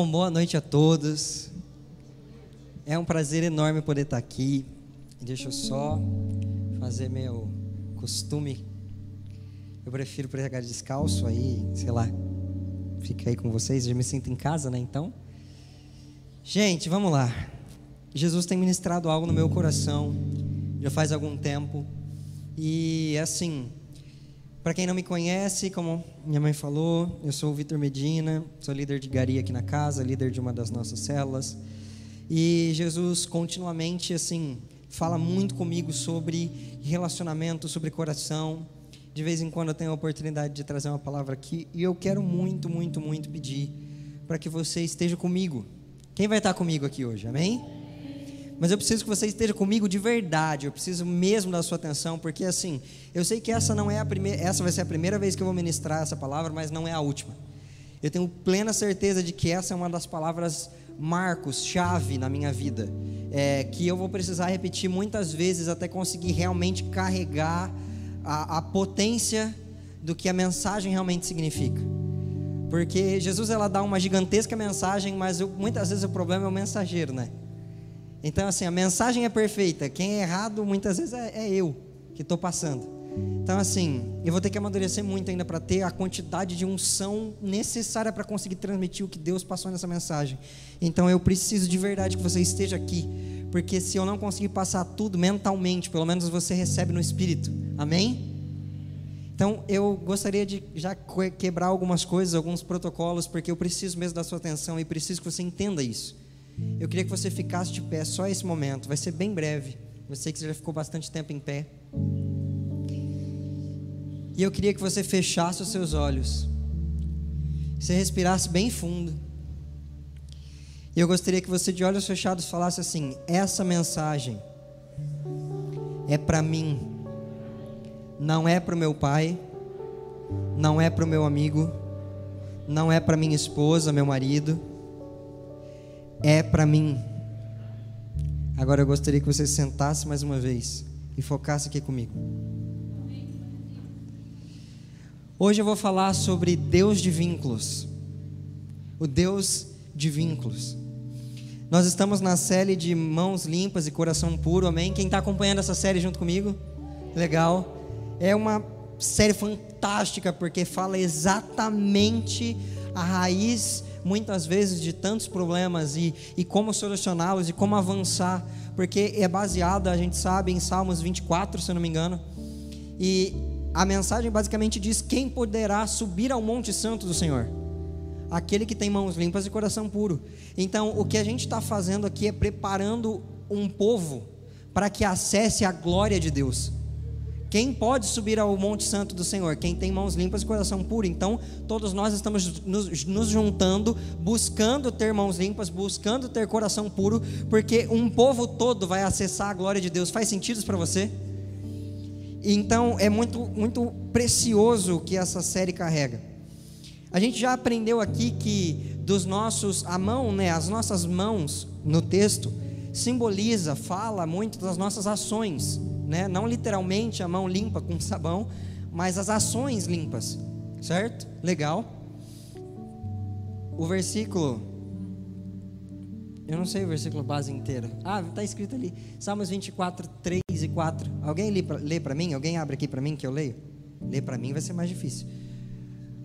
Bom, boa noite a todos. É um prazer enorme poder estar aqui. Deixa eu só fazer meu costume. Eu prefiro pregar descalço aí, sei lá. Fica aí com vocês, eu me sinto em casa, né? Então, gente, vamos lá. Jesus tem ministrado algo no meu coração já faz algum tempo. E assim, para quem não me conhece, como minha mãe falou, eu sou o Vitor Medina, sou líder de Gari aqui na casa, líder de uma das nossas células. E Jesus continuamente assim fala muito comigo sobre relacionamento, sobre coração. De vez em quando eu tenho a oportunidade de trazer uma palavra aqui e eu quero muito, muito, muito pedir para que você esteja comigo. Quem vai estar comigo aqui hoje? Amém? Mas eu preciso que você esteja comigo de verdade. Eu preciso mesmo da sua atenção, porque assim, eu sei que essa não é a primeira, essa vai ser a primeira vez que eu vou ministrar essa palavra, mas não é a última. Eu tenho plena certeza de que essa é uma das palavras marcos, chave na minha vida, é, que eu vou precisar repetir muitas vezes até conseguir realmente carregar a, a potência do que a mensagem realmente significa. Porque Jesus ela dá uma gigantesca mensagem, mas eu, muitas vezes o problema é o mensageiro, né? Então, assim, a mensagem é perfeita. Quem é errado, muitas vezes, é, é eu que estou passando. Então, assim, eu vou ter que amadurecer muito ainda para ter a quantidade de unção necessária para conseguir transmitir o que Deus passou nessa mensagem. Então, eu preciso de verdade que você esteja aqui. Porque se eu não conseguir passar tudo mentalmente, pelo menos você recebe no espírito. Amém? Então, eu gostaria de já quebrar algumas coisas, alguns protocolos, porque eu preciso mesmo da sua atenção e preciso que você entenda isso. Eu queria que você ficasse de pé só esse momento, vai ser bem breve. Eu sei que você já ficou bastante tempo em pé. E eu queria que você fechasse os seus olhos. Você respirasse bem fundo. E eu gostaria que você, de olhos fechados, falasse assim: essa mensagem é para mim, não é para o meu pai, não é para o meu amigo, não é para minha esposa, meu marido é para mim. Agora eu gostaria que você sentasse mais uma vez e focasse aqui comigo. Hoje eu vou falar sobre Deus de vínculos. O Deus de vínculos. Nós estamos na série de mãos limpas e coração puro, amém? Quem está acompanhando essa série junto comigo? Legal. É uma série fantástica porque fala exatamente a raiz muitas vezes de tantos problemas e, e como solucioná-los e como avançar, porque é baseada, a gente sabe, em Salmos 24, se eu não me engano, e a mensagem basicamente diz: Quem poderá subir ao Monte Santo do Senhor? Aquele que tem mãos limpas e coração puro. Então, o que a gente está fazendo aqui é preparando um povo para que acesse a glória de Deus. Quem pode subir ao Monte Santo do Senhor? Quem tem mãos limpas e coração puro. Então, todos nós estamos nos, nos, juntando, buscando ter mãos limpas, buscando ter coração puro, porque um povo todo vai acessar a glória de Deus. Faz sentido para você? Então, é muito, muito precioso o que essa série carrega. A gente já aprendeu aqui que dos nossos, a mão, né, as nossas mãos no texto simboliza, fala muito das nossas ações né? Não literalmente a mão limpa com sabão, mas as ações limpas, certo? Legal. O versículo eu não sei o versículo base inteiro. Ah, está escrito ali. Salmos 24, 3 e 4. Alguém lê para mim? Alguém abre aqui para mim que eu leio? Lê para mim vai ser mais difícil.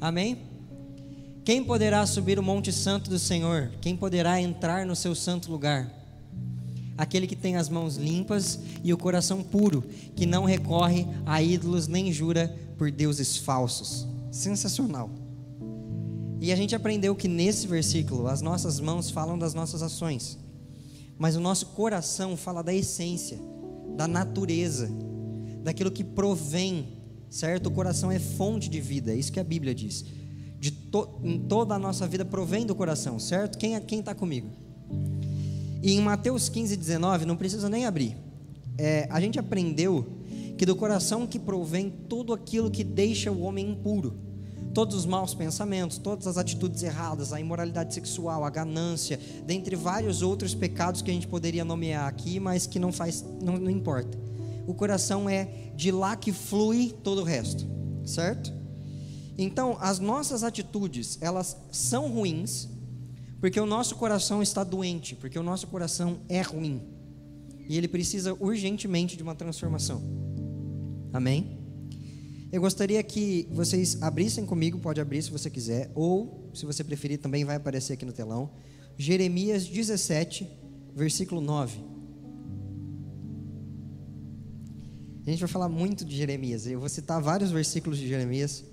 Amém? Quem poderá subir o monte santo do Senhor? Quem poderá entrar no seu santo lugar? Aquele que tem as mãos limpas e o coração puro, que não recorre a ídolos nem jura por deuses falsos. Sensacional. E a gente aprendeu que nesse versículo as nossas mãos falam das nossas ações, mas o nosso coração fala da essência, da natureza, daquilo que provém, certo? O coração é fonte de vida, é isso que a Bíblia diz. De to, toda a nossa vida provém do coração, certo? Quem é, quem está comigo? E em Mateus 15, 19, não precisa nem abrir. É, a gente aprendeu que do coração que provém tudo aquilo que deixa o homem impuro. Todos os maus pensamentos, todas as atitudes erradas, a imoralidade sexual, a ganância, dentre vários outros pecados que a gente poderia nomear aqui, mas que não faz, não, não importa. O coração é de lá que flui todo o resto, certo? Então, as nossas atitudes, elas são ruins, Porque o nosso coração está doente, porque o nosso coração é ruim. E ele precisa urgentemente de uma transformação. Amém? Eu gostaria que vocês abrissem comigo, pode abrir se você quiser, ou se você preferir também vai aparecer aqui no telão. Jeremias 17, versículo 9. A gente vai falar muito de Jeremias. Eu vou citar vários versículos de Jeremias,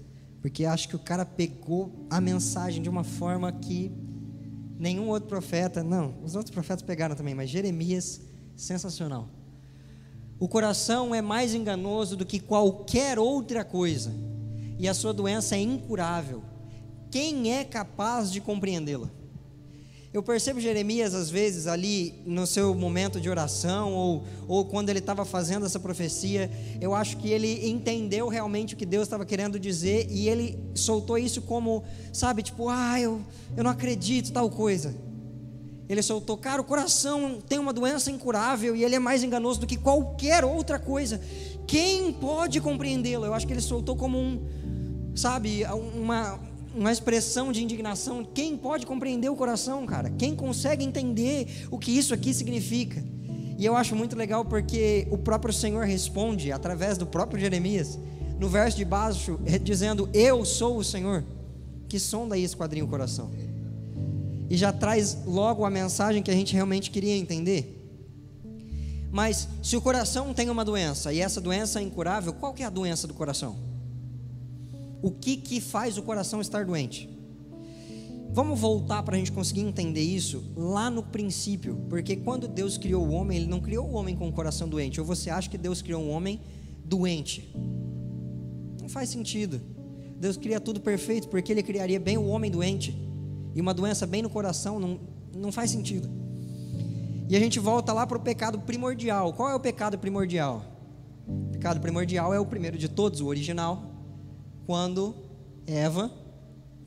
porque acho que o cara pegou a mensagem de uma forma que nenhum outro profeta, não, os outros profetas pegaram também, mas Jeremias, sensacional. O coração é mais enganoso do que qualquer outra coisa, e a sua doença é incurável. Quem é capaz de compreendê-la? Eu percebo Jeremias, às vezes, ali no seu momento de oração, ou, ou quando ele estava fazendo essa profecia, eu acho que ele entendeu realmente o que Deus estava querendo dizer, e ele soltou isso como, sabe, tipo, ah, eu, eu não acredito, tal coisa. Ele soltou, cara, o coração tem uma doença incurável e ele é mais enganoso do que qualquer outra coisa. Quem pode compreendê-lo? Eu acho que ele soltou como um, sabe, uma uma expressão de indignação. Quem pode compreender o coração, cara? Quem consegue entender o que isso aqui significa? E eu acho muito legal porque o próprio Senhor responde através do próprio Jeremias, no verso de baixo, dizendo: Eu sou o Senhor, que sonda e esquadrinha o coração. E já traz logo a mensagem que a gente realmente queria entender. Mas se o coração tem uma doença e essa doença é incurável, qual que é a doença do coração? O que, que faz o coração estar doente. Vamos voltar para a gente conseguir entender isso lá no princípio, porque quando Deus criou o homem, Ele não criou o homem com o coração doente. Ou você acha que Deus criou um homem doente? Não faz sentido. Deus cria tudo perfeito, porque Ele criaria bem o homem doente. E uma doença bem no coração não, não faz sentido. E a gente volta lá para o pecado primordial. Qual é o pecado primordial? O pecado primordial é o primeiro de todos, o original, quando Eva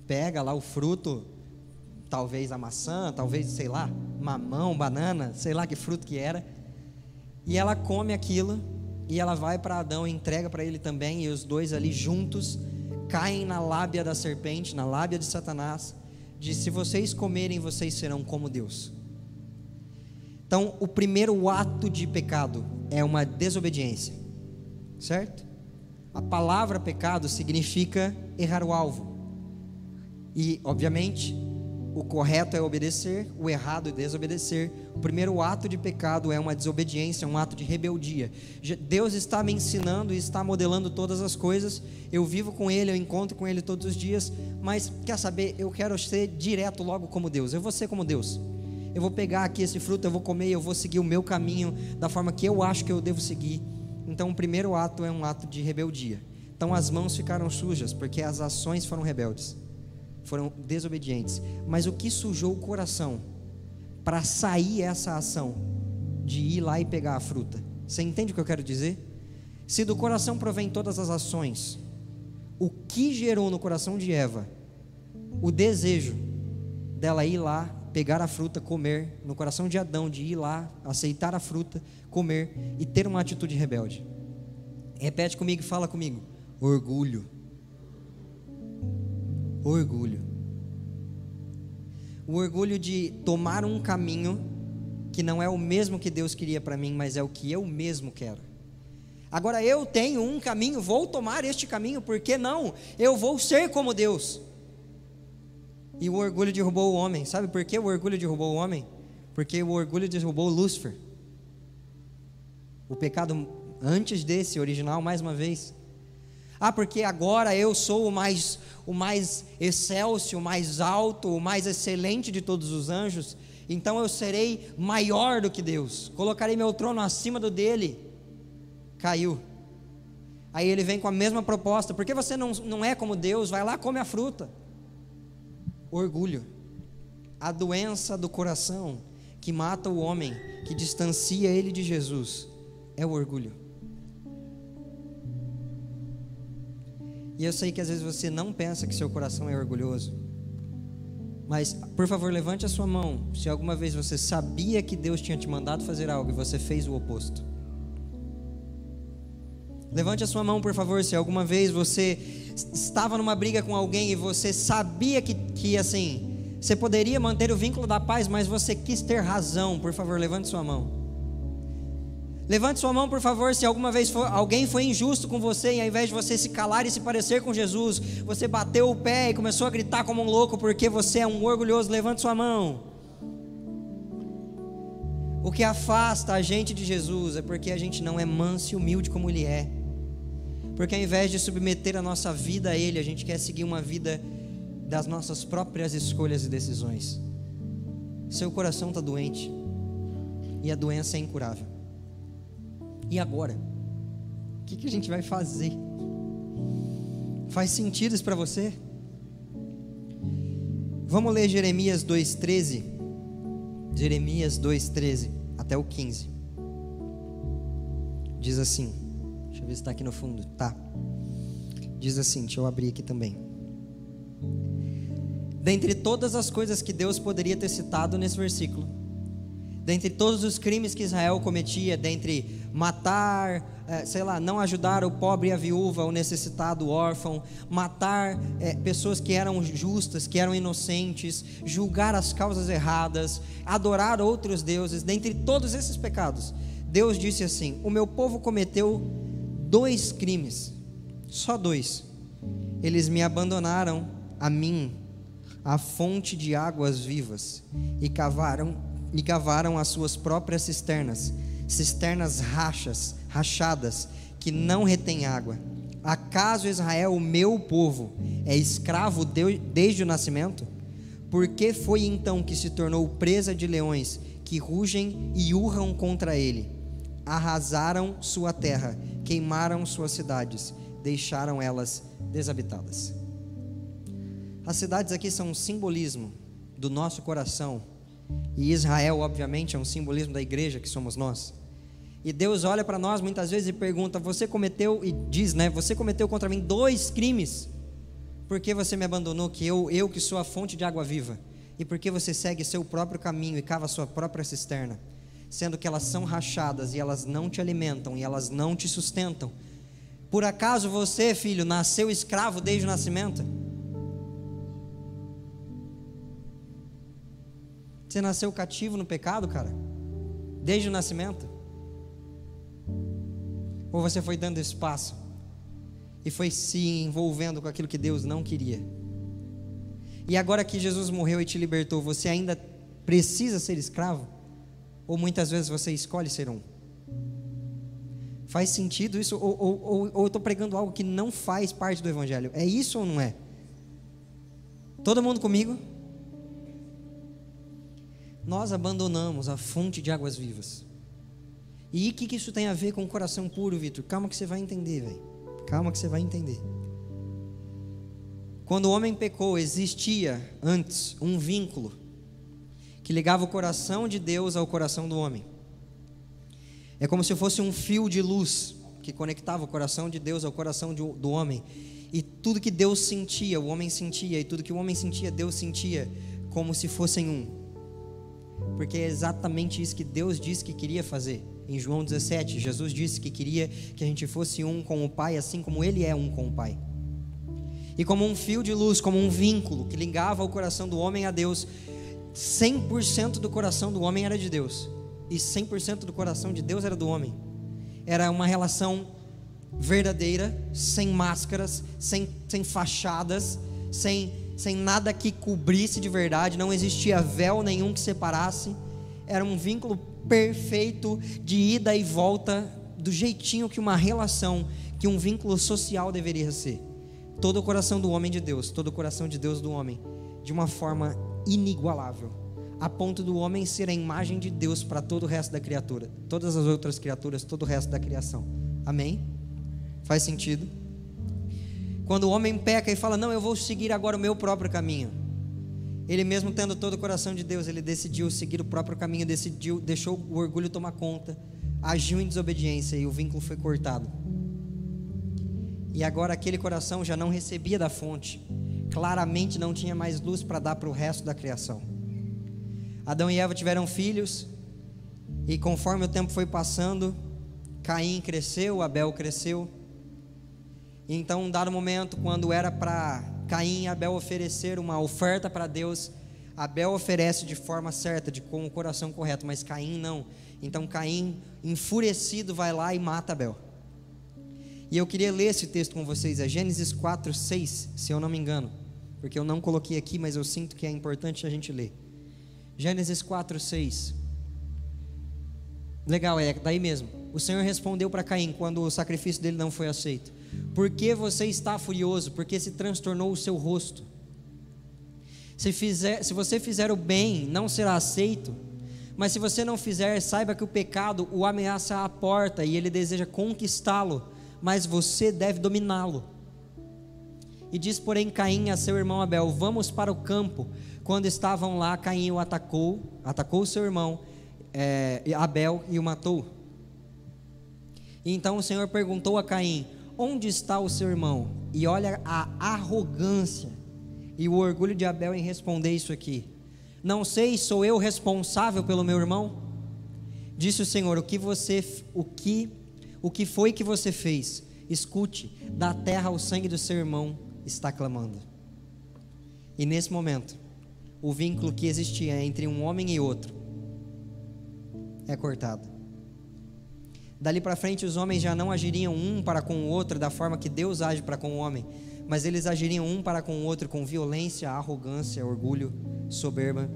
pega lá o fruto, talvez a maçã, talvez, sei lá, mamão, banana, sei lá que fruto que era, e ela come aquilo, e ela vai para Adão e entrega para ele também, e os dois ali juntos caem na lábia da serpente, na lábia de Satanás, de se vocês comerem, vocês serão como Deus. Então, o primeiro ato de pecado é uma desobediência, certo? A palavra pecado significa errar o alvo. E, obviamente, o correto é obedecer, o errado é desobedecer. O primeiro ato de pecado é uma desobediência, um ato de rebeldia. Deus está me ensinando e está modelando todas as coisas. Eu vivo com Ele, eu encontro com Ele todos os dias. Mas quer saber? Eu quero ser direto logo como Deus. Eu vou ser como Deus. Eu vou pegar aqui esse fruto, eu vou comer, eu vou seguir o meu caminho da forma que eu acho que eu devo seguir. Então, o primeiro ato é um ato de rebeldia. Então, as mãos ficaram sujas porque as ações foram rebeldes, foram desobedientes. Mas o que sujou o coração para sair essa ação de ir lá e pegar a fruta? Você entende o que eu quero dizer? Se do coração provém todas as ações, o que gerou no coração de Eva o desejo dela ir lá, pegar a fruta, comer, no coração de Adão, de ir lá, aceitar a fruta, comer e ter uma atitude rebelde. Repete comigo fala comigo: orgulho. Orgulho. O orgulho de tomar um caminho que não é o mesmo que Deus queria para mim, mas é o que eu mesmo quero. Agora eu tenho um caminho, vou tomar este caminho, por que não? Eu vou ser como Deus. E o orgulho derrubou o homem. Sabe por que o orgulho derrubou o homem? Porque o orgulho derrubou Lúcifer. O pecado antes desse original, mais uma vez. Ah, porque agora eu sou o mais o mais excelso, o mais alto, o mais excelente de todos os anjos, então eu serei maior do que Deus. Colocarei meu trono acima do dele. Caiu. Aí ele vem com a mesma proposta. Porque você não, não é como Deus? Vai lá, come a fruta. Orgulho. A doença do coração que mata o homem, que distancia ele de Jesus é o orgulho. E eu sei que às vezes você não pensa que seu coração é orgulhoso. Mas, por favor, levante a sua mão se alguma vez você sabia que Deus tinha te mandado fazer algo e você fez o oposto. Levante a sua mão, por favor, se alguma vez você estava numa briga com alguém e você sabia que, que assim, Você poderia manter o vínculo da paz, mas você quis ter razão. Por favor, levante sua mão. Levante sua mão, por favor, se alguma vez for, alguém foi injusto com você e ao invés de você se calar e se parecer com Jesus, você bateu o pé e começou a gritar como um louco porque você é um orgulhoso. Levante sua mão. O que afasta a gente de Jesus é porque a gente não é manso e humilde como Ele é. Porque ao invés de submeter a nossa vida a Ele, a gente quer seguir uma vida das nossas próprias escolhas e decisões. Seu coração está doente e a doença é incurável. E agora? O que, que a gente vai fazer? Faz sentido isso para você? Vamos ler Jeremias 2,13. Jeremias 2,13 até o 15. Diz assim. Deixa eu ver se está aqui no fundo. Tá. Diz assim, deixa eu abrir aqui também. Dentre todas as coisas que Deus poderia ter citado nesse versículo, dentre todos os crimes que Israel cometia, dentre matar, é, sei lá, não ajudar o pobre a viúva, o necessitado, o órfão, matar é, pessoas que eram justas, que eram inocentes, julgar as causas erradas, adorar outros deuses, dentre todos esses pecados, Deus disse assim: O meu povo cometeu dois crimes, só dois. Eles me abandonaram a mim a fonte de águas vivas e cavaram e cavaram as suas próprias cisternas, cisternas rachas, rachadas que não retêm água. Acaso Israel, o meu povo, é escravo de, desde o nascimento? Por que foi então que se tornou presa de leões que rugem e urram contra ele? Arrasaram sua terra, queimaram suas cidades, deixaram elas desabitadas. As cidades aqui são um simbolismo do nosso coração. E Israel, obviamente, é um simbolismo da igreja que somos nós. E Deus olha para nós muitas vezes e pergunta: Você cometeu, e diz, né? Você cometeu contra mim dois crimes. Por que você me abandonou? Que eu, eu que sou a fonte de água viva. E por que você segue seu próprio caminho e cava sua própria cisterna? Sendo que elas são rachadas e elas não te alimentam e elas não te sustentam. Por acaso você, filho, nasceu escravo desde o nascimento? Você nasceu cativo no pecado, cara? Desde o nascimento? Ou você foi dando espaço e foi se envolvendo com aquilo que Deus não queria? E agora que Jesus morreu e te libertou, você ainda precisa ser escravo? Ou muitas vezes você escolhe ser um? Faz sentido isso? Ou, ou, ou, ou eu estou pregando algo que não faz parte do Evangelho? É isso ou não é? Todo mundo comigo? nós abandonamos a fonte de águas vivas. E o que, que isso tem a ver com o coração puro, Vitor? Calma que você vai entender, velho. Calma que você vai entender. Quando o homem pecou, existia antes um vínculo que ligava o coração de Deus ao coração do homem. É como se fosse um fio de luz que conectava o coração de Deus ao coração de, do homem. E tudo que Deus sentia, o homem sentia, e tudo que o homem sentia, Deus sentia, como se fossem um porque é exatamente isso que Deus disse que queria fazer. Em João 17, Jesus disse que queria que a gente fosse um com o Pai, assim como Ele é um com o Pai. E como um fio de luz, como um vínculo que ligava o coração do homem a Deus, 100% do coração do homem era de Deus, e 100% do coração de Deus era do homem. Era uma relação verdadeira, sem máscaras, sem, sem fachadas, sem sem nada que cobrisse de verdade, não existia véu nenhum que separasse, era um vínculo perfeito de ida e volta, do jeitinho que uma relação, que um vínculo social deveria ser. Todo o coração do homem de Deus, todo o coração de Deus do homem, de uma forma inigualável, a ponto do homem ser a imagem de Deus para todo o resto da criatura, todas as outras criaturas, todo o resto da criação. Amém? Faz sentido? Quando o homem peca e fala: Não, eu vou seguir agora o meu próprio caminho. Ele mesmo tendo todo o coração de Deus, ele decidiu seguir o próprio caminho, decidiu, deixou o orgulho tomar conta, agiu em desobediência e o vínculo foi cortado. E agora aquele coração já não recebia da fonte, claramente não tinha mais luz para dar para o resto da criação. Adão e Eva tiveram filhos, e conforme o tempo foi passando, Caim cresceu, Abel cresceu, então, um dado momento, quando era para Caim e Abel oferecer uma oferta para Deus, Abel oferece de forma certa, de com o coração correto, mas Caim não. Então Caim, enfurecido, vai lá e mata Abel. E eu queria ler esse texto com vocês, é Gênesis 4, 6, se eu não me engano, porque eu não coloquei aqui, mas eu sinto que é importante a gente ler. Gênesis 4, 6. Legal, é daí mesmo. O Senhor respondeu para Caim quando o sacrifício dele não foi aceito: Por que você está furioso? Porque se transtornou o seu rosto. Se, fizer, se você fizer o bem, não será aceito. Mas se você não fizer, saiba que o pecado o ameaça à porta e ele deseja conquistá-lo, mas você deve dominá-lo. E diz, porém, Caim a seu irmão Abel: Vamos para o campo. Quando estavam lá, Caim o atacou, atacou seu irmão é, Abel e o matou. E então o Senhor perguntou a Caim: Onde está o seu irmão? E olha a arrogância e o orgulho de Abel em responder isso aqui. Não sei, sou eu responsável pelo meu irmão? Disse o Senhor: O que você, o que, o que foi que você fez? Escute, da terra o sangue do seu irmão está clamando. E nesse momento, o vínculo que existia entre um homem e outro é cortado. Dali para frente, os homens já não agiriam um para com o outro da forma que Deus age para com o homem, mas eles agiriam um para com o outro com violência, arrogância, orgulho, soberba.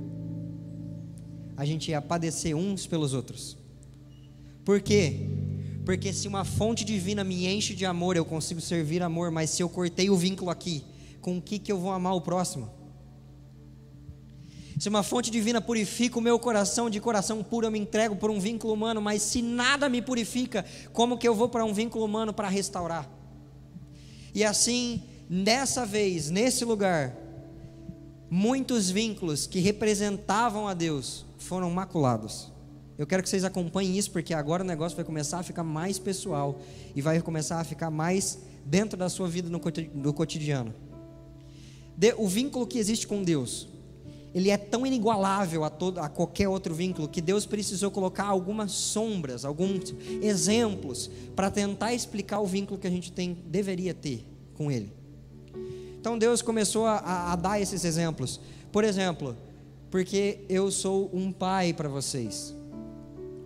A gente ia padecer uns pelos outros. Por quê? Porque se uma fonte divina me enche de amor, eu consigo servir amor, mas se eu cortei o vínculo aqui, com o que, que eu vou amar o próximo? Se uma fonte divina purifica o meu coração, de coração puro eu me entrego por um vínculo humano, mas se nada me purifica, como que eu vou para um vínculo humano para restaurar? E assim, dessa vez, nesse lugar, muitos vínculos que representavam a Deus foram maculados. Eu quero que vocês acompanhem isso, porque agora o negócio vai começar a ficar mais pessoal e vai começar a ficar mais dentro da sua vida no cotidiano. O vínculo que existe com Deus ele é tão inigualável a, todo, a qualquer outro vínculo que Deus precisou colocar algumas sombras, alguns exemplos para tentar explicar o vínculo que a gente tem, deveria ter com Ele. Então Deus começou a, a dar esses exemplos. Por exemplo, porque eu sou um pai para vocês.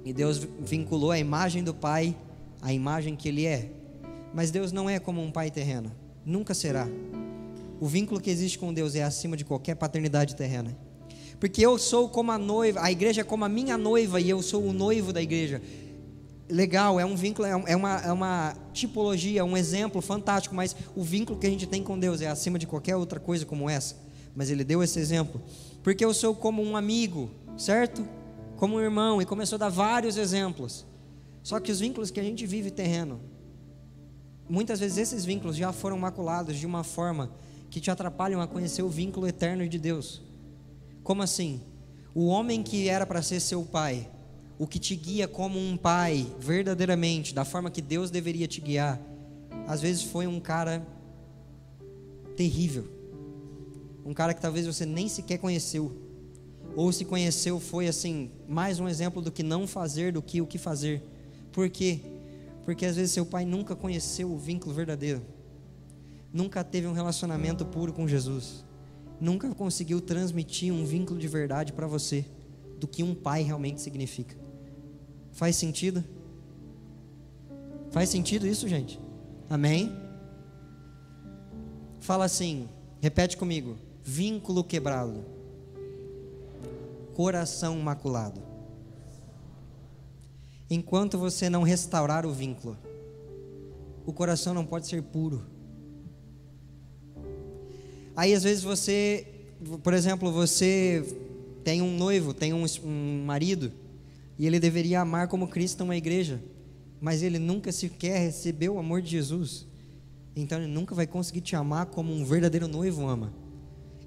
E Deus vinculou a imagem do pai à imagem que Ele é. Mas Deus não é como um pai terreno, nunca será. O vínculo que existe com Deus é acima de qualquer paternidade terrena. Porque eu sou como a noiva, a igreja é como a minha noiva e eu sou o noivo da igreja. Legal, é um vínculo, é, é uma, é uma tipologia, um exemplo fantástico, mas o vínculo que a gente tem com Deus é acima de qualquer outra coisa como essa. Mas ele deu esse exemplo. Porque eu sou como um amigo, certo? Como um irmão, e começou a dar vários exemplos. Só que os vínculos que a gente vive terreno, muitas vezes esses vínculos já foram maculados de uma forma que te atrapalham a conhecer o vínculo eterno de Deus. Como assim? O homem que era para ser seu pai, o que te guia como um pai, verdadeiramente, da forma que Deus deveria te guiar, às vezes foi um cara terrível. Um cara que talvez você nem sequer conheceu. Ou se conheceu, foi assim, mais um exemplo do que não fazer do que o que fazer. Por quê? Porque às vezes seu pai nunca conheceu o vínculo verdadeiro nunca teve um relacionamento puro com Jesus, nunca conseguiu transmitir um vínculo de verdade para você do que um pai realmente significa. Faz sentido? Faz sentido isso, gente? Amém? Fala assim, repete comigo: vínculo quebrado, coração maculado. Enquanto você não restaurar o vínculo, o coração não pode ser puro. Aí às vezes você, por exemplo, você tem um noivo, tem um, um marido, e ele deveria amar como Cristo uma igreja, mas ele nunca sequer recebeu o amor de Jesus. Então ele nunca vai conseguir te amar como um verdadeiro noivo ama.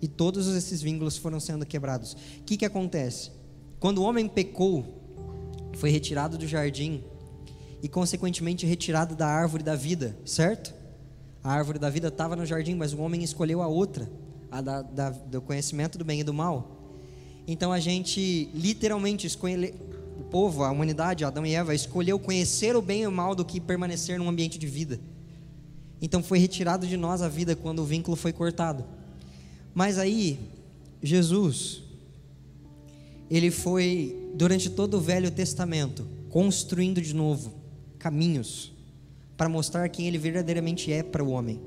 E todos esses vínculos foram sendo quebrados. O que, que acontece? Quando o homem pecou, foi retirado do jardim e, consequentemente, retirado da árvore da vida, certo? A árvore da vida estava no jardim, mas o homem escolheu a outra, a da, da, do conhecimento do bem e do mal. Então a gente literalmente escolhe, o povo, a humanidade, Adão e Eva, escolheu conhecer o bem e o mal do que permanecer num ambiente de vida. Então foi retirado de nós a vida quando o vínculo foi cortado. Mas aí, Jesus, ele foi, durante todo o Velho Testamento, construindo de novo caminhos para mostrar quem ele verdadeiramente é para o homem.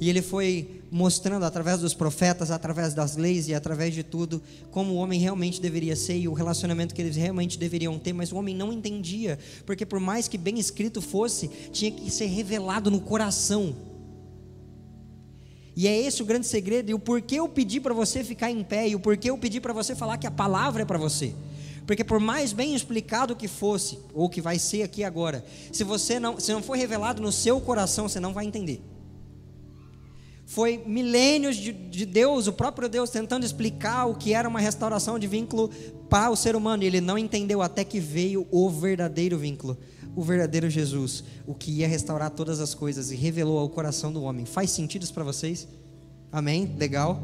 E ele foi mostrando através dos profetas, através das leis e através de tudo, como o homem realmente deveria ser e o relacionamento que eles realmente deveriam ter, mas o homem não entendia, porque por mais que bem escrito fosse, tinha que ser revelado no coração. E é esse o grande segredo, e o porquê eu pedi para você ficar em pé, e o porquê eu pedi para você falar que a palavra é para você. Porque por mais bem explicado que fosse, ou que vai ser aqui agora, se você não, se não for revelado no seu coração, você não vai entender. Foi milênios de, de, Deus, o próprio Deus, tentando explicar o que era uma restauração de vínculo para o ser humano. E ele não entendeu até que veio o verdadeiro vínculo, o verdadeiro Jesus, o que ia restaurar todas as coisas e revelou ao coração do homem. Faz sentido isso para vocês? Amém? Legal?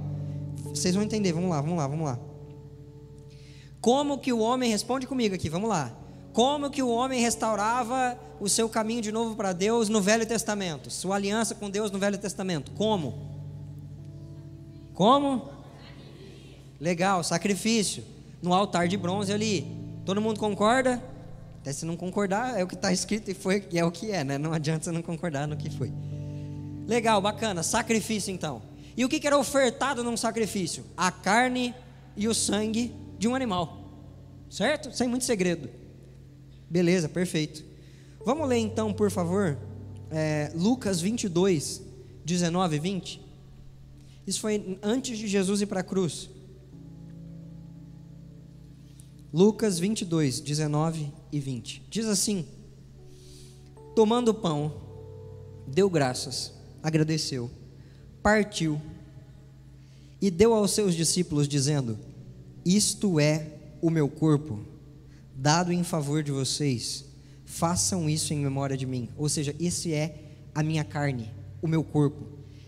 Vocês vão entender. Vamos lá, vamos lá, vamos lá. Como que o homem, responde comigo aqui, vamos lá. Como que o homem restaurava o seu caminho de novo para Deus no Velho Testamento? Sua aliança com Deus no Velho Testamento. Como? Como? Legal, sacrifício. No altar de bronze ali. Todo mundo concorda? Até se não concordar, é o que está escrito e foi e é o que é, né? Não adianta você não concordar no que foi. Legal, bacana. Sacrifício então. E o que era ofertado num sacrifício? A carne e o sangue de um animal. Certo? Sem muito segredo. Beleza, perfeito. Vamos ler então, por favor, é, Lucas 22, 19 e 20. Isso foi antes de Jesus ir para a cruz. Lucas 22, 19 e 20. Diz assim: Tomando o pão, deu graças, agradeceu, partiu e deu aos seus discípulos, dizendo: Isto é o meu corpo dado em favor de vocês, façam isso em memória de mim. Ou seja, esse é a minha carne, o meu corpo.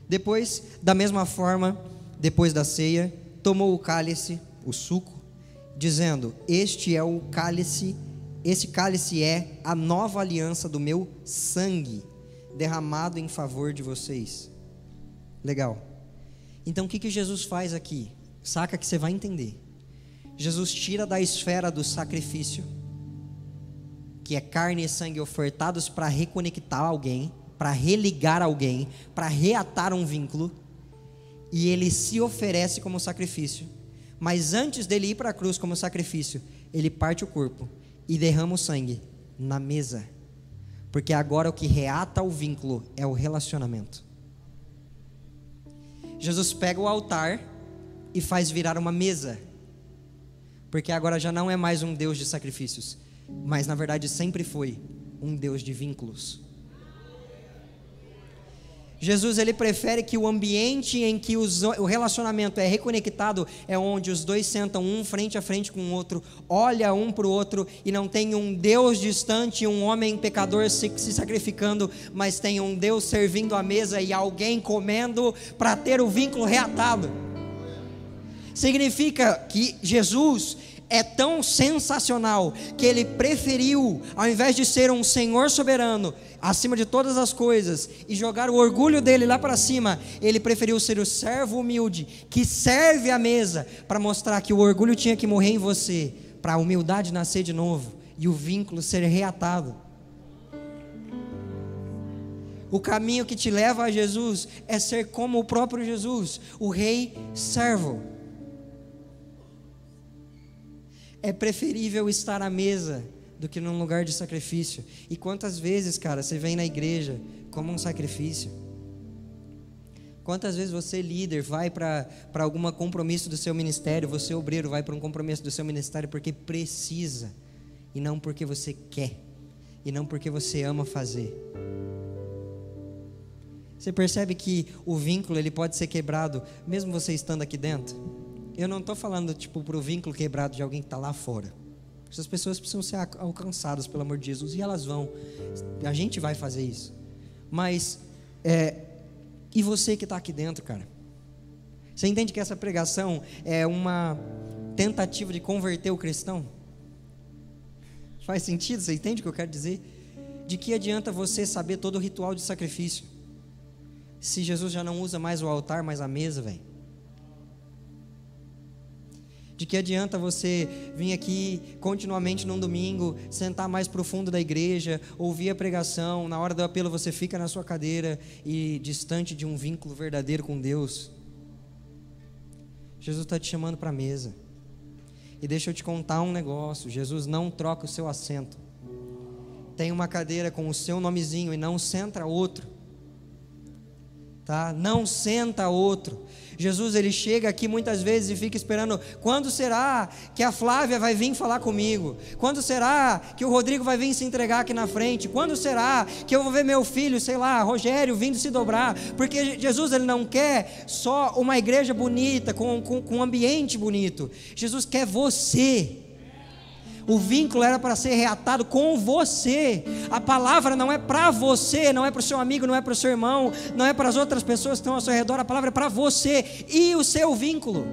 Depois, da mesma forma, depois da ceia, tomou o cálice, o suco, dizendo: Este é o cálice, este cálice é a nova aliança do meu sangue, derramado em favor de vocês. Legal. Então o que, que Jesus faz aqui? Saca que você vai entender. Jesus tira da esfera do sacrifício, que é carne e sangue ofertados para reconectar alguém, para religar alguém, para reatar um vínculo, e ele se oferece como sacrifício. Mas antes dele ir para a cruz como sacrifício, ele parte o corpo e derrama o sangue na mesa. Porque agora o que reata o vínculo é o relacionamento. Jesus pega o altar e faz virar uma mesa porque agora já não é mais um Deus de sacrifícios, mas na verdade sempre foi um Deus de vínculos. Jesus ele prefere que o ambiente em que os, o relacionamento é reconectado é onde os dois sentam um frente a frente com o outro, olha um para o outro e não tem um Deus distante, um homem pecador se, se sacrificando, mas tem um Deus servindo à mesa e alguém comendo para ter o vínculo reatado. Significa que Jesus é tão sensacional que ele preferiu, ao invés de ser um Senhor soberano, acima de todas as coisas, e jogar o orgulho dele lá para cima, ele preferiu ser o servo humilde, que serve à mesa, para mostrar que o orgulho tinha que morrer em você, para a humildade nascer de novo e o vínculo ser reatado. O caminho que te leva a Jesus é ser como o próprio Jesus, o rei servo. É preferível estar à mesa do que num lugar de sacrifício. E quantas vezes, cara, você vem na igreja como um sacrifício? Quantas vezes você, líder, vai para algum compromisso do seu ministério, você, obreiro, vai para um compromisso do seu ministério porque precisa, e não porque você quer, e não porque você ama fazer. Você percebe que o vínculo ele pode ser quebrado, mesmo você estando aqui dentro? Eu não estou falando tipo para o vínculo quebrado de alguém que está lá fora. Essas pessoas precisam ser alcançadas pelo amor de Jesus e elas vão. A gente vai fazer isso. Mas é, e você que está aqui dentro, cara? Você entende que essa pregação é uma tentativa de converter o cristão? Faz sentido? Você entende o que eu quero dizer? De que adianta você saber todo o ritual de sacrifício? Se Jesus já não usa mais o altar, mas a mesa, velho. De que adianta você vir aqui continuamente num domingo, sentar mais profundo da igreja, ouvir a pregação, na hora do apelo você fica na sua cadeira e distante de um vínculo verdadeiro com Deus? Jesus está te chamando para a mesa. E deixa eu te contar um negócio: Jesus não troca o seu assento. Tem uma cadeira com o seu nomezinho e não senta outro tá? Não senta outro. Jesus ele chega aqui muitas vezes e fica esperando quando será que a Flávia vai vir falar comigo? Quando será que o Rodrigo vai vir se entregar aqui na frente? Quando será que eu vou ver meu filho, sei lá, Rogério vindo se dobrar? Porque Jesus ele não quer só uma igreja bonita com, com, com um ambiente bonito. Jesus quer você. O vínculo era para ser reatado com você. A palavra não é para você, não é para o seu amigo, não é para o seu irmão, não é para as outras pessoas que estão ao seu redor. A palavra é para você e o seu vínculo.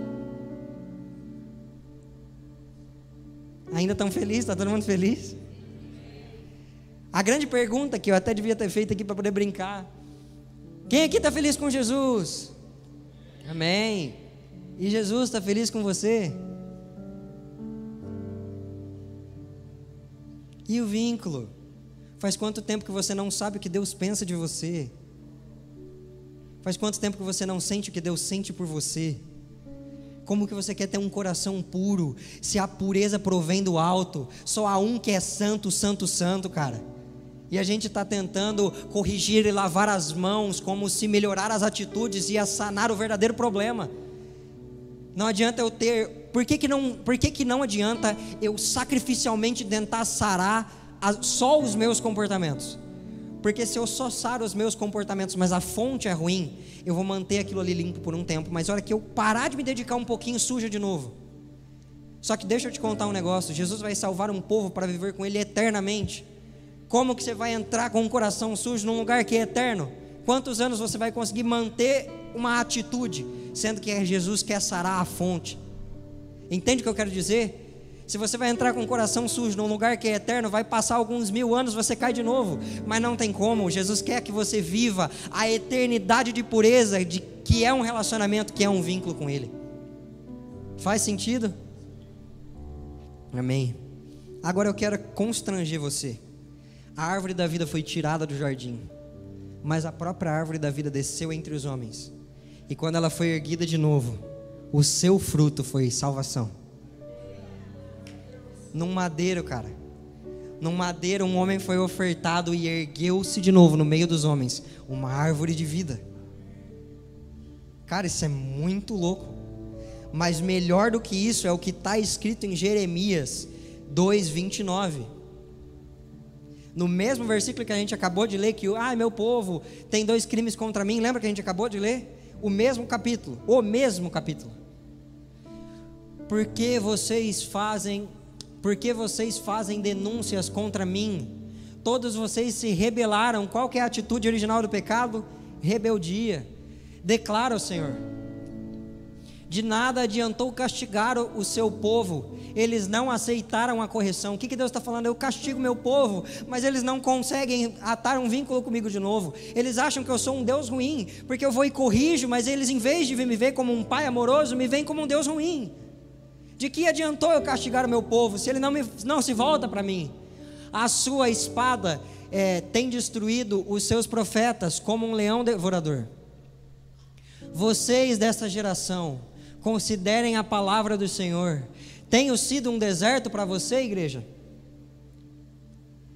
Ainda tão feliz? Está todo mundo feliz? A grande pergunta que eu até devia ter feito aqui para poder brincar: quem aqui está feliz com Jesus? Amém. E Jesus está feliz com você? E o vínculo? Faz quanto tempo que você não sabe o que Deus pensa de você? Faz quanto tempo que você não sente o que Deus sente por você? Como que você quer ter um coração puro, se a pureza provém do alto? Só há um que é santo, santo, santo, cara. E a gente está tentando corrigir e lavar as mãos, como se melhorar as atitudes ia sanar o verdadeiro problema. Não adianta eu ter. Por que, que, não, por que, que não adianta eu sacrificialmente tentar sarar só os meus comportamentos? Porque se eu só saro os meus comportamentos, mas a fonte é ruim, eu vou manter aquilo ali limpo por um tempo. Mas a hora que eu parar de me dedicar um pouquinho, suja de novo. Só que deixa eu te contar um negócio: Jesus vai salvar um povo para viver com Ele eternamente. Como que você vai entrar com um coração sujo num lugar que é eterno? Quantos anos você vai conseguir manter uma atitude, sendo que Jesus quer sarar a fonte? Entende o que eu quero dizer? Se você vai entrar com o coração sujo num lugar que é eterno, vai passar alguns mil anos, você cai de novo. Mas não tem como. Jesus quer que você viva a eternidade de pureza, de que é um relacionamento, que é um vínculo com Ele. Faz sentido? Amém. Agora eu quero constranger você. A árvore da vida foi tirada do jardim mas a própria árvore da vida desceu entre os homens. E quando ela foi erguida de novo, o seu fruto foi salvação. Num madeiro, cara. Num madeiro, um homem foi ofertado e ergueu-se de novo no meio dos homens uma árvore de vida. Cara, isso é muito louco. Mas melhor do que isso é o que está escrito em Jeremias 2,29 no mesmo versículo que a gente acabou de ler, que, ah, meu povo tem dois crimes contra mim, lembra que a gente acabou de ler? O mesmo capítulo, o mesmo capítulo. Porque vocês fazem, porque vocês fazem denúncias contra mim? Todos vocês se rebelaram. Qual que é a atitude original do pecado? Rebeldia. Declara o Senhor de nada adiantou castigar o seu povo, eles não aceitaram a correção. O que, que Deus está falando? Eu castigo meu povo, mas eles não conseguem atar um vínculo comigo de novo. Eles acham que eu sou um Deus ruim, porque eu vou e corrijo, mas eles, em vez de me ver como um pai amoroso, me veem como um Deus ruim. De que adiantou eu castigar o meu povo se ele não, me, não se volta para mim? A sua espada é, tem destruído os seus profetas como um leão devorador. Vocês dessa geração, Considerem a palavra do Senhor. Tenho sido um deserto para você, igreja?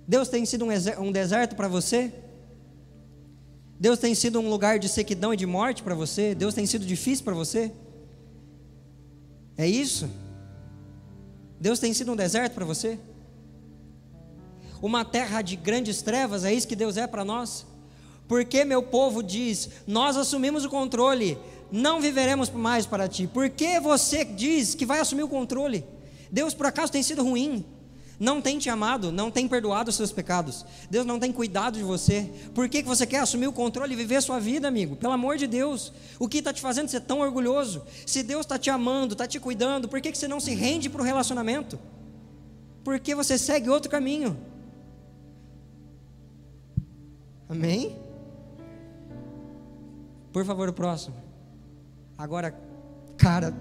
Deus tem sido um deserto para você? Deus tem sido um lugar de sequidão e de morte para você? Deus tem sido difícil para você? É isso? Deus tem sido um deserto para você? Uma terra de grandes trevas, é isso que Deus é para nós? Porque meu povo diz: Nós assumimos o controle, não viveremos mais para ti. Por que você diz que vai assumir o controle? Deus por acaso tem sido ruim? Não tem te amado, não tem perdoado os seus pecados. Deus não tem cuidado de você. Por que, que você quer assumir o controle e viver a sua vida, amigo? Pelo amor de Deus. O que está te fazendo ser tão orgulhoso? Se Deus está te amando, está te cuidando, por que, que você não se rende para o relacionamento? Por que você segue outro caminho? Amém? Por favor, o próximo. Agora, cara,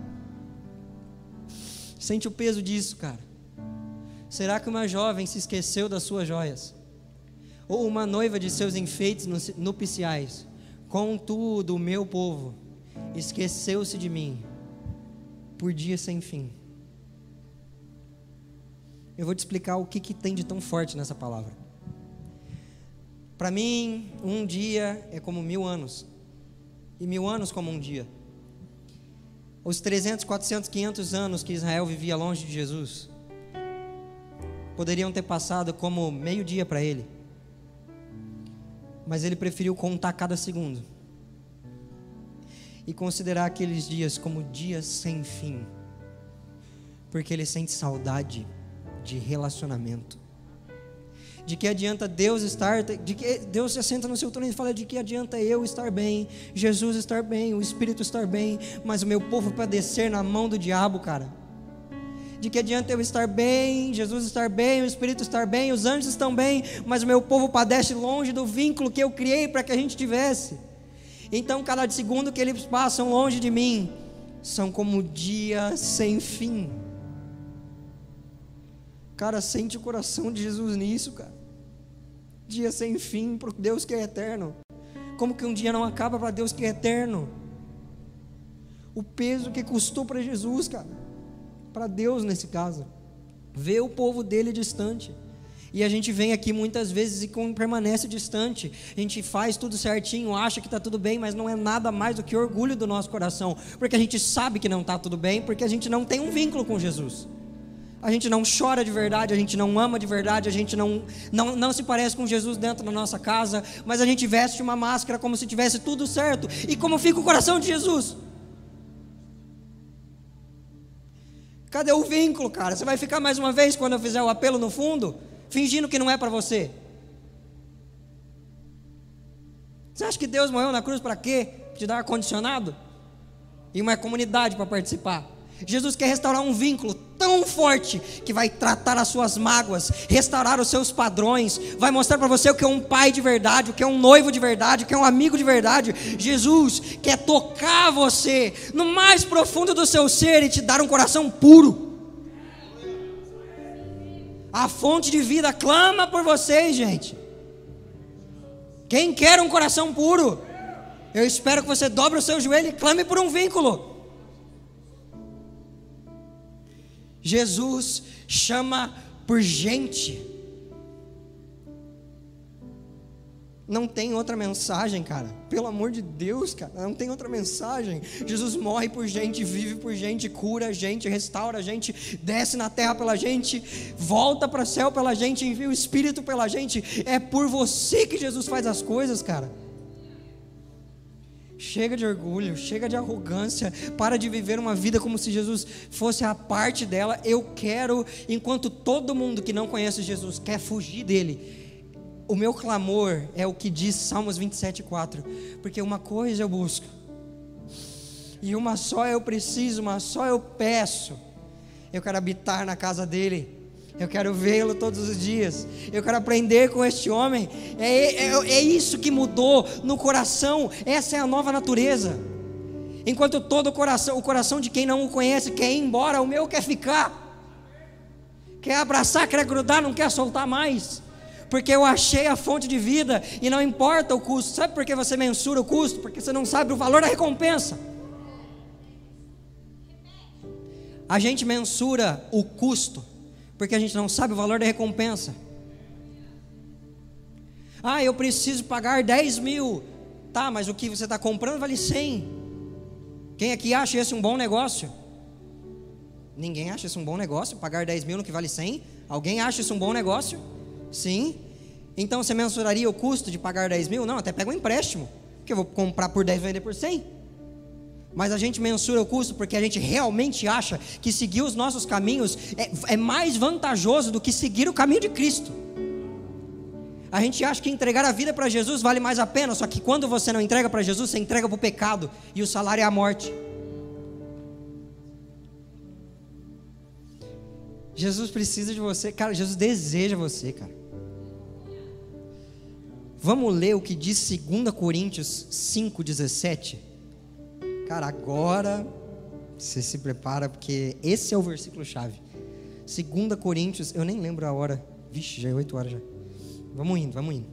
Sente o peso disso, cara. Será que uma jovem se esqueceu das suas joias? Ou uma noiva de seus enfeites nupciais? Contudo, o meu povo esqueceu-se de mim por dia sem fim. Eu vou te explicar o que, que tem de tão forte nessa palavra. Para mim, um dia é como mil anos, e mil anos como um dia. Os 300, 400, 500 anos que Israel vivia longe de Jesus poderiam ter passado como meio-dia para ele, mas ele preferiu contar cada segundo e considerar aqueles dias como dias sem fim, porque ele sente saudade de relacionamento. De que adianta Deus estar, de que Deus se assenta no seu trono e fala de que adianta eu estar bem, Jesus estar bem, o Espírito estar bem, mas o meu povo padecer na mão do diabo, cara. De que adianta eu estar bem, Jesus estar bem, o Espírito estar bem, os anjos estão bem, mas o meu povo padece longe do vínculo que eu criei para que a gente tivesse. Então, cada segundo que eles passam longe de mim, são como dias sem fim. Cara, sente o coração de Jesus nisso, cara. Dia sem fim para Deus que é eterno. Como que um dia não acaba para Deus que é eterno? O peso que custou para Jesus, cara. Para Deus nesse caso. Ver o povo dele distante. E a gente vem aqui muitas vezes e permanece distante. A gente faz tudo certinho, acha que está tudo bem, mas não é nada mais do que orgulho do nosso coração. Porque a gente sabe que não está tudo bem, porque a gente não tem um vínculo com Jesus a gente não chora de verdade, a gente não ama de verdade, a gente não, não, não se parece com Jesus dentro da nossa casa, mas a gente veste uma máscara como se tivesse tudo certo. E como fica o coração de Jesus? Cadê o vínculo, cara? Você vai ficar mais uma vez quando eu fizer o apelo no fundo, fingindo que não é para você? Você acha que Deus morreu na cruz para quê? Te dar ar-condicionado? E uma comunidade para participar? Jesus quer restaurar um vínculo tão forte que vai tratar as suas mágoas, restaurar os seus padrões, vai mostrar para você o que é um pai de verdade, o que é um noivo de verdade, o que é um amigo de verdade. Jesus quer tocar você no mais profundo do seu ser e te dar um coração puro. A fonte de vida clama por vocês, gente. Quem quer um coração puro? Eu espero que você dobre o seu joelho e clame por um vínculo. Jesus chama por gente. Não tem outra mensagem, cara. Pelo amor de Deus, cara. Não tem outra mensagem. Jesus morre por gente, vive por gente, cura a gente, restaura a gente, desce na terra pela gente, volta para o céu pela gente, envia o Espírito pela gente. É por você que Jesus faz as coisas, cara. Chega de orgulho, chega de arrogância, para de viver uma vida como se Jesus fosse a parte dela. Eu quero, enquanto todo mundo que não conhece Jesus quer fugir dele, o meu clamor é o que diz Salmos 27,4: porque uma coisa eu busco, e uma só eu preciso, uma só eu peço, eu quero habitar na casa dele eu quero vê-lo todos os dias. Eu quero aprender com este homem. É, é, é, isso que mudou no coração. Essa é a nova natureza. Enquanto todo o coração, o coração de quem não o conhece quer ir embora, o meu quer ficar. Quer abraçar, quer grudar, não quer soltar mais. Porque eu achei a fonte de vida e não importa o custo. Sabe por que você mensura o custo? Porque você não sabe o valor da recompensa. A gente mensura o custo porque a gente não sabe o valor da recompensa. Ah, eu preciso pagar 10 mil. Tá, mas o que você está comprando vale 100. Quem aqui acha esse um bom negócio? Ninguém acha isso um bom negócio? Pagar 10 mil no que vale 100? Alguém acha isso um bom negócio? Sim. Então você mensuraria o custo de pagar 10 mil? Não, até pega um empréstimo. Que eu vou comprar por 10 e vender por 100. Mas a gente mensura o custo porque a gente realmente acha que seguir os nossos caminhos é, é mais vantajoso do que seguir o caminho de Cristo. A gente acha que entregar a vida para Jesus vale mais a pena, só que quando você não entrega para Jesus, você entrega para o pecado e o salário é a morte. Jesus precisa de você, cara. Jesus deseja você, cara. Vamos ler o que diz 2 Coríntios 5,17. Cara, agora Você se prepara porque esse é o versículo chave. 2 Coríntios, eu nem lembro a hora. Vixe, já é 8 horas já. Vamos indo, vamos indo.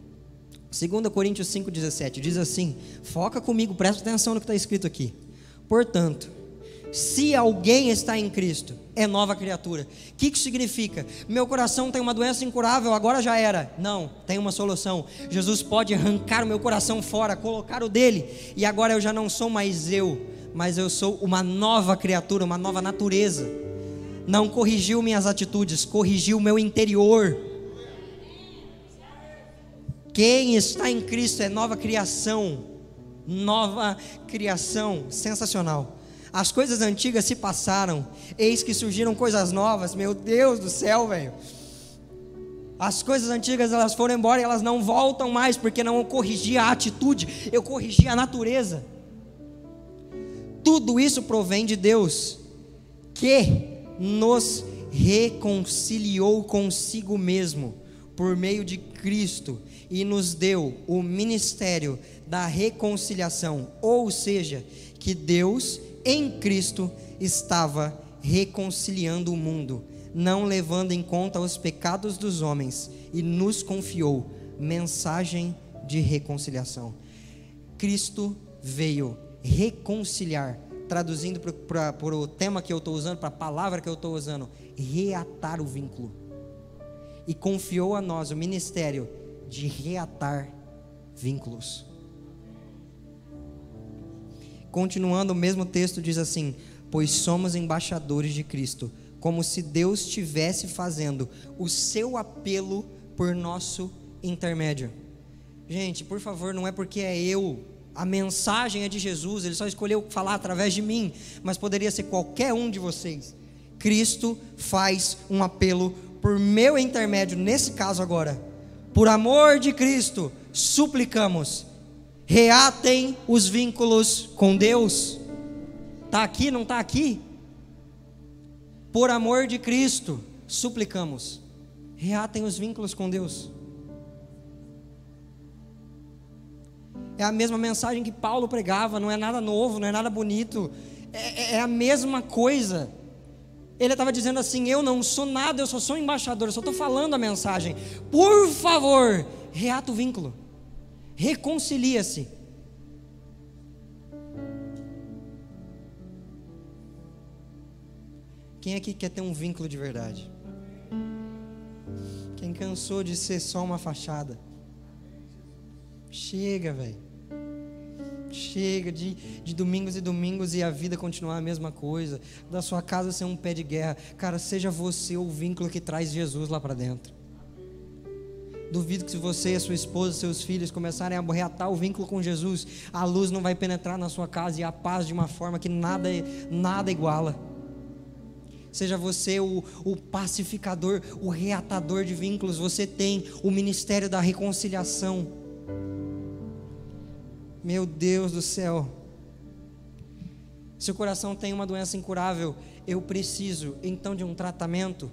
2 Coríntios 5,17 diz assim: Foca comigo, presta atenção no que está escrito aqui. Portanto, se alguém está em Cristo, é nova criatura. O que, que significa? Meu coração tem uma doença incurável, agora já era. Não, tem uma solução. Jesus pode arrancar o meu coração fora, colocar o dele, e agora eu já não sou mais eu, mas eu sou uma nova criatura, uma nova natureza. Não corrigiu minhas atitudes, corrigiu o meu interior. Quem está em Cristo é nova criação. Nova criação, sensacional. As coisas antigas se passaram, eis que surgiram coisas novas. Meu Deus do céu, velho. As coisas antigas elas foram embora e elas não voltam mais porque não corrigi a atitude, eu corrigi a natureza. Tudo isso provém de Deus, que nos reconciliou consigo mesmo por meio de Cristo e nos deu o ministério da reconciliação, ou seja, que Deus em Cristo estava reconciliando o mundo, não levando em conta os pecados dos homens, e nos confiou mensagem de reconciliação. Cristo veio reconciliar, traduzindo para o tema que eu estou usando, para a palavra que eu estou usando, reatar o vínculo. E confiou a nós o ministério de reatar vínculos. Continuando o mesmo texto diz assim: "Pois somos embaixadores de Cristo, como se Deus estivesse fazendo o seu apelo por nosso intermédio." Gente, por favor, não é porque é eu, a mensagem é de Jesus, ele só escolheu falar através de mim, mas poderia ser qualquer um de vocês. Cristo faz um apelo por meu intermédio, nesse caso agora. Por amor de Cristo, suplicamos reatem os vínculos com Deus. Está aqui, não está aqui? Por amor de Cristo, suplicamos, reatem os vínculos com Deus. É a mesma mensagem que Paulo pregava, não é nada novo, não é nada bonito, é, é, é a mesma coisa. Ele estava dizendo assim: Eu não sou nada, eu só sou embaixador, eu só estou falando a mensagem. Por favor, reata o vínculo reconcilia-se. Quem aqui quer ter um vínculo de verdade? Quem cansou de ser só uma fachada? Chega, velho. Chega de, de domingos e domingos e a vida continuar a mesma coisa. Da sua casa ser um pé de guerra. Cara, seja você o vínculo que traz Jesus lá para dentro. Duvido que se você, sua esposa, seus filhos começarem a reatar o vínculo com Jesus, a luz não vai penetrar na sua casa e a paz de uma forma que nada, nada iguala. Seja você o, o pacificador, o reatador de vínculos, você tem o ministério da reconciliação. Meu Deus do céu. Se o coração tem uma doença incurável, eu preciso então de um tratamento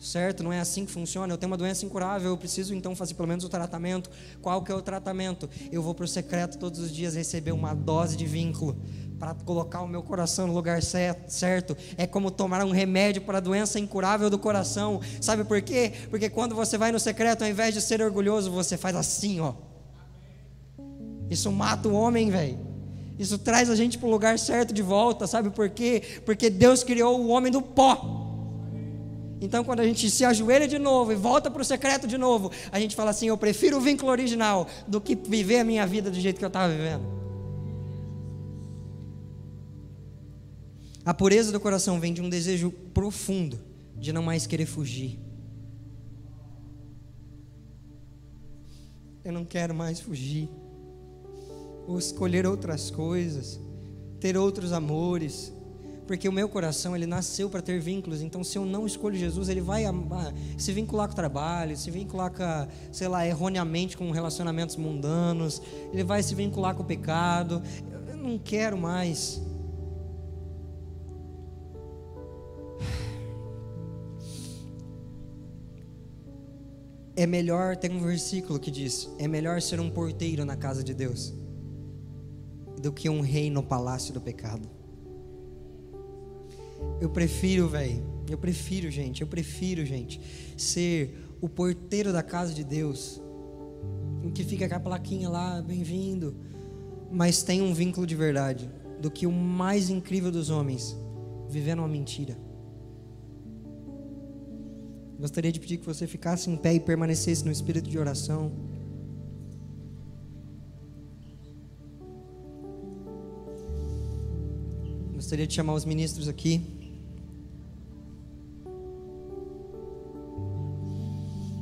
certo? Não é assim que funciona. Eu tenho uma doença incurável, eu preciso então fazer pelo menos o tratamento. Qual que é o tratamento? Eu vou para o secreto todos os dias receber uma dose de vínculo para colocar o meu coração no lugar certo. É como tomar um remédio para a doença incurável do coração. Sabe por quê? Porque quando você vai no secreto, ao invés de ser orgulhoso, você faz assim, ó. Isso mata o homem, velho. Isso traz a gente para o lugar certo de volta, sabe por quê? Porque Deus criou o homem do pó. Então, quando a gente se ajoelha de novo e volta para o secreto de novo, a gente fala assim: eu prefiro o vínculo original do que viver a minha vida do jeito que eu estava vivendo. A pureza do coração vem de um desejo profundo de não mais querer fugir. Eu não quero mais fugir, ou escolher outras coisas, ter outros amores porque o meu coração ele nasceu para ter vínculos. Então, se eu não escolho Jesus, ele vai se vincular com o trabalho, se vincular com, sei lá, erroneamente com relacionamentos mundanos, ele vai se vincular com o pecado. Eu não quero mais. É melhor, tem um versículo que diz: é melhor ser um porteiro na casa de Deus do que um rei no palácio do pecado. Eu prefiro, velho. Eu prefiro, gente. Eu prefiro, gente, ser o porteiro da casa de Deus, em que fica com a plaquinha lá, bem-vindo, mas tem um vínculo de verdade, do que o mais incrível dos homens, vivendo uma mentira. Gostaria de pedir que você ficasse em pé e permanecesse no espírito de oração. Gostaria de chamar os ministros aqui.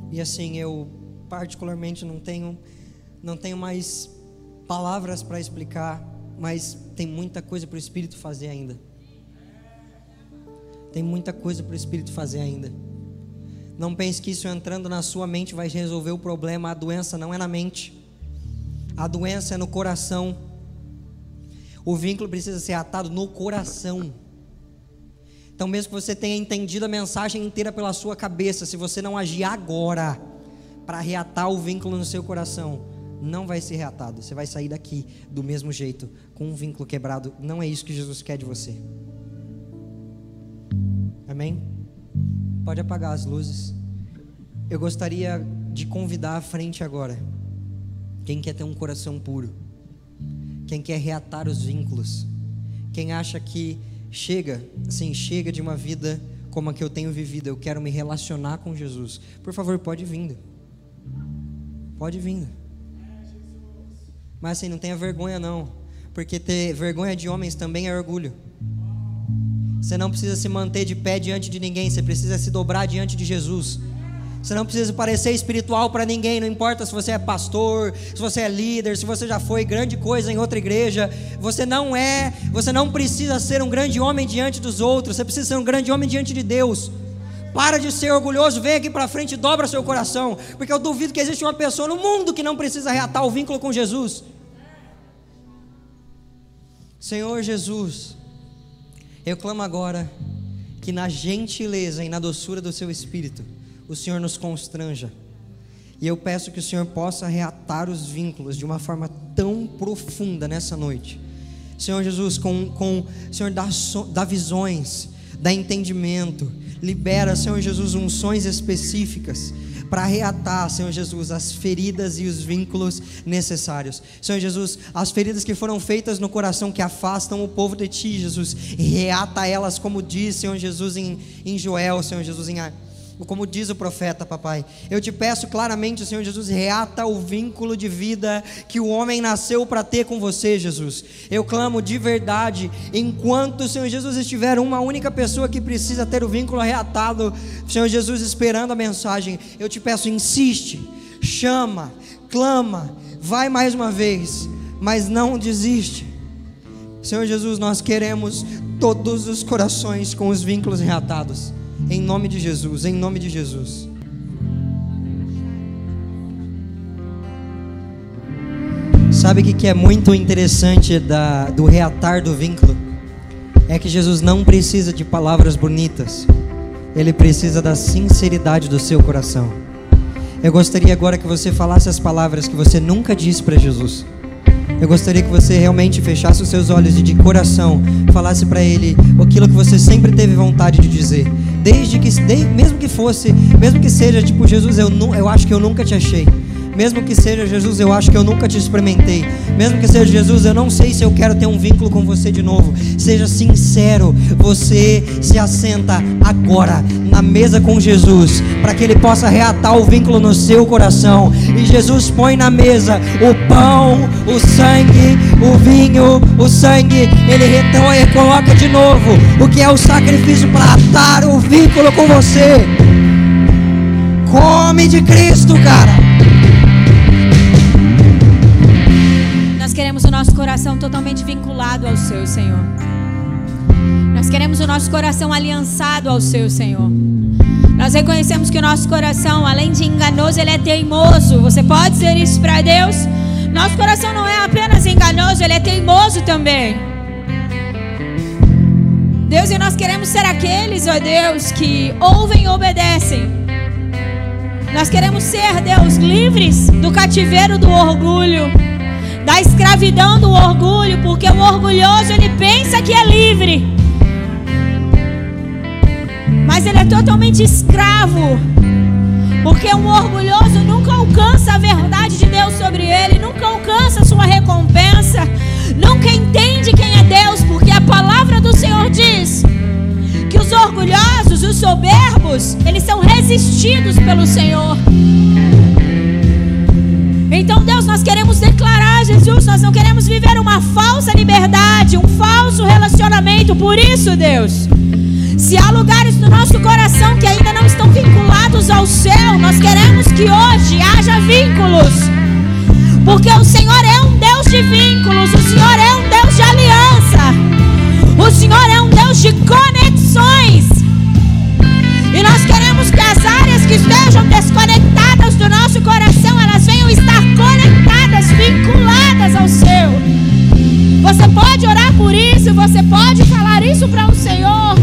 E assim, eu particularmente não tenho não tenho mais palavras para explicar, mas tem muita coisa para o Espírito fazer ainda. Tem muita coisa para o Espírito fazer ainda. Não pense que isso entrando na sua mente vai resolver o problema. A doença não é na mente. A doença é no coração. O vínculo precisa ser atado no coração. Então, mesmo que você tenha entendido a mensagem inteira pela sua cabeça, se você não agir agora para reatar o vínculo no seu coração, não vai ser reatado. Você vai sair daqui do mesmo jeito, com um vínculo quebrado. Não é isso que Jesus quer de você. Amém? Pode apagar as luzes. Eu gostaria de convidar à frente agora quem quer ter um coração puro, quem quer reatar os vínculos, quem acha que chega, assim, chega de uma vida como a que eu tenho vivido, eu quero me relacionar com Jesus. Por favor, pode vir. Pode vir. Mas assim, não tenha vergonha não, porque ter vergonha de homens também é orgulho. Você não precisa se manter de pé diante de ninguém, você precisa se dobrar diante de Jesus. Você não precisa parecer espiritual para ninguém, não importa se você é pastor, se você é líder, se você já foi grande coisa em outra igreja. Você não é, você não precisa ser um grande homem diante dos outros, você precisa ser um grande homem diante de Deus. Para de ser orgulhoso, vem aqui para frente e dobra seu coração, porque eu duvido que existe uma pessoa no mundo que não precisa reatar o vínculo com Jesus. Senhor Jesus, eu clamo agora que na gentileza e na doçura do seu espírito, o Senhor nos constranja. E eu peço que o Senhor possa reatar os vínculos de uma forma tão profunda nessa noite. Senhor Jesus, com, com Senhor, dá, dá visões, dá entendimento, libera, Senhor Jesus, unções específicas para reatar, Senhor Jesus, as feridas e os vínculos necessários. Senhor Jesus, as feridas que foram feitas no coração que afastam o povo de Ti, Jesus, reata elas, como diz, Senhor Jesus, em, em Joel, Senhor Jesus, em como diz o profeta, papai. Eu te peço claramente, Senhor Jesus, reata o vínculo de vida que o homem nasceu para ter com você, Jesus. Eu clamo de verdade, enquanto, Senhor Jesus, estiver uma única pessoa que precisa ter o vínculo reatado, Senhor Jesus, esperando a mensagem, eu te peço, insiste, chama, clama, vai mais uma vez, mas não desiste. Senhor Jesus, nós queremos todos os corações com os vínculos reatados. Em nome de Jesus, em nome de Jesus. Sabe o que é muito interessante da, do reatar do vínculo? É que Jesus não precisa de palavras bonitas, ele precisa da sinceridade do seu coração. Eu gostaria agora que você falasse as palavras que você nunca disse para Jesus. Eu gostaria que você realmente fechasse os seus olhos e de coração falasse para Ele aquilo que você sempre teve vontade de dizer. Desde que, mesmo que fosse, mesmo que seja tipo, Jesus, eu, eu acho que eu nunca te achei. Mesmo que seja Jesus, eu acho que eu nunca te experimentei. Mesmo que seja Jesus, eu não sei se eu quero ter um vínculo com você de novo. Seja sincero, você se assenta agora na mesa com Jesus, para que ele possa reatar o vínculo no seu coração. E Jesus põe na mesa o pão, o sangue, o vinho, o sangue. Ele retõe e coloca de novo o que é o sacrifício para atar o vínculo com você. Come de Cristo, cara. Queremos o nosso coração totalmente vinculado ao seu, Senhor. Nós queremos o nosso coração aliançado ao seu, Senhor. Nós reconhecemos que o nosso coração, além de enganoso, ele é teimoso. Você pode dizer isso para Deus? Nosso coração não é apenas enganoso, ele é teimoso também. Deus, e nós queremos ser aqueles, ó Deus, que ouvem e obedecem. Nós queremos ser, Deus, livres do cativeiro do orgulho da escravidão do orgulho, porque o orgulhoso ele pensa que é livre. ele é totalmente escravo. Porque um orgulhoso nunca alcança a verdade de Deus sobre ele, nunca alcança a sua recompensa, nunca entende quem é Deus, porque a palavra do Senhor diz que os orgulhosos, os soberbos, eles são resistidos pelo Senhor. Então, Deus, nós queremos declarar, Jesus, nós não queremos viver uma falsa liberdade, um falso relacionamento. Por isso, Deus, se há lugares no nosso coração que ainda não estão vinculados ao céu, nós queremos que hoje haja vínculos. Porque o Senhor é um Deus de vínculos, o Senhor é um Deus de aliança, o Senhor é um Deus de conexões. E nós queremos que as áreas que estejam desconectadas do nosso coração, elas venham estar conectadas, vinculadas ao seu. Você pode orar por isso, você pode falar isso para o Senhor.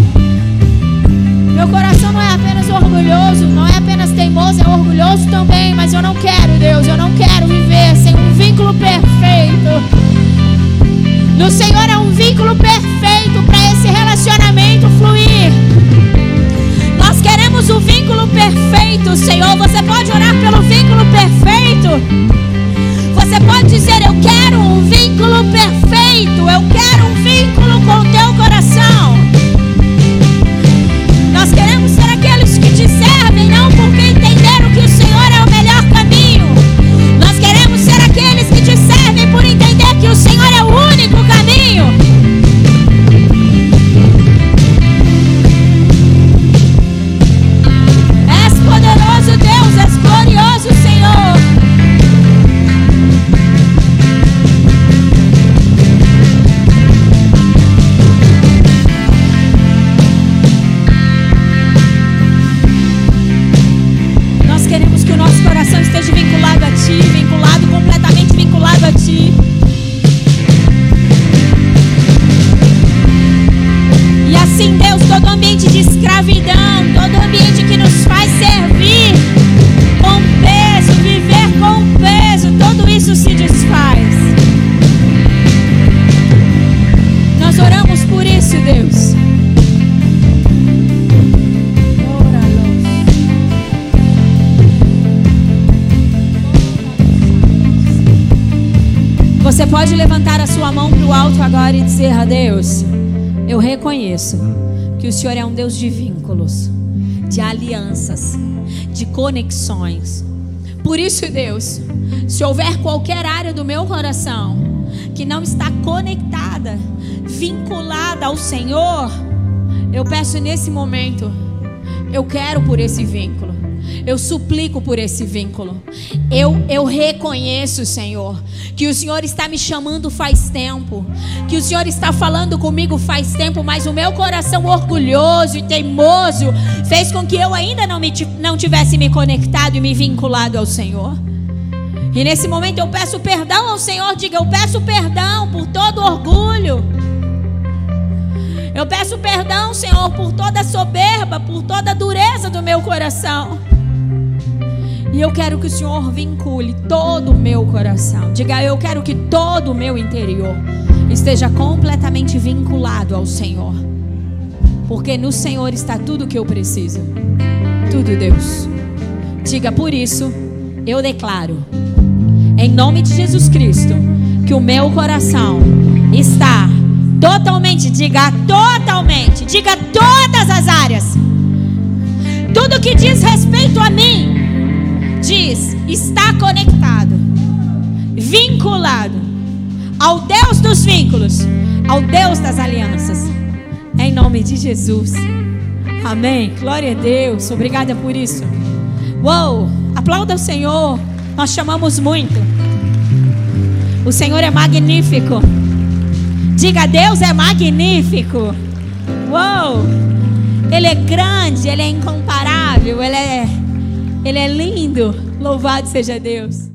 Meu coração não é apenas orgulhoso, não é apenas teimoso, é orgulhoso também, mas eu não quero, Deus, eu não quero viver sem um vínculo perfeito. No Senhor é um vínculo perfeito para esse relacionamento fluir queremos o vínculo perfeito, Senhor. Você pode orar pelo vínculo perfeito. Você pode dizer: Eu quero um vínculo perfeito. Eu quero um vínculo com o teu coração. A Deus: Eu reconheço que o Senhor é um Deus de vínculos, de alianças, de conexões. Por isso, Deus, se houver qualquer área do meu coração que não está conectada, vinculada ao Senhor, eu peço nesse momento, eu quero por esse vínculo. Eu suplico por esse vínculo. Eu, eu reconheço, Senhor, que o Senhor está me chamando faz tempo, que o Senhor está falando comigo faz tempo, mas o meu coração orgulhoso e teimoso fez com que eu ainda não, me, não tivesse me conectado e me vinculado ao Senhor. E nesse momento eu peço perdão ao Senhor, diga: Eu peço perdão por todo orgulho. Eu peço perdão, Senhor, por toda soberba, por toda dureza do meu coração. E eu quero que o Senhor vincule todo o meu coração. Diga, eu quero que todo o meu interior esteja completamente vinculado ao Senhor. Porque no Senhor está tudo o que eu preciso. Tudo, Deus. Diga, por isso, eu declaro, em nome de Jesus Cristo, que o meu coração está totalmente, diga totalmente, diga todas as áreas. Tudo que diz respeito a mim diz: está conectado, vinculado ao Deus dos vínculos, ao Deus das alianças. Em nome de Jesus. Amém. Glória a Deus. Obrigada por isso. Uou! Aplauda o Senhor. Nós chamamos muito. O Senhor é magnífico. Diga, Deus é magnífico. Uou! Ele é grande, ele é incomparável, ele é ele é lindo. Louvado seja Deus.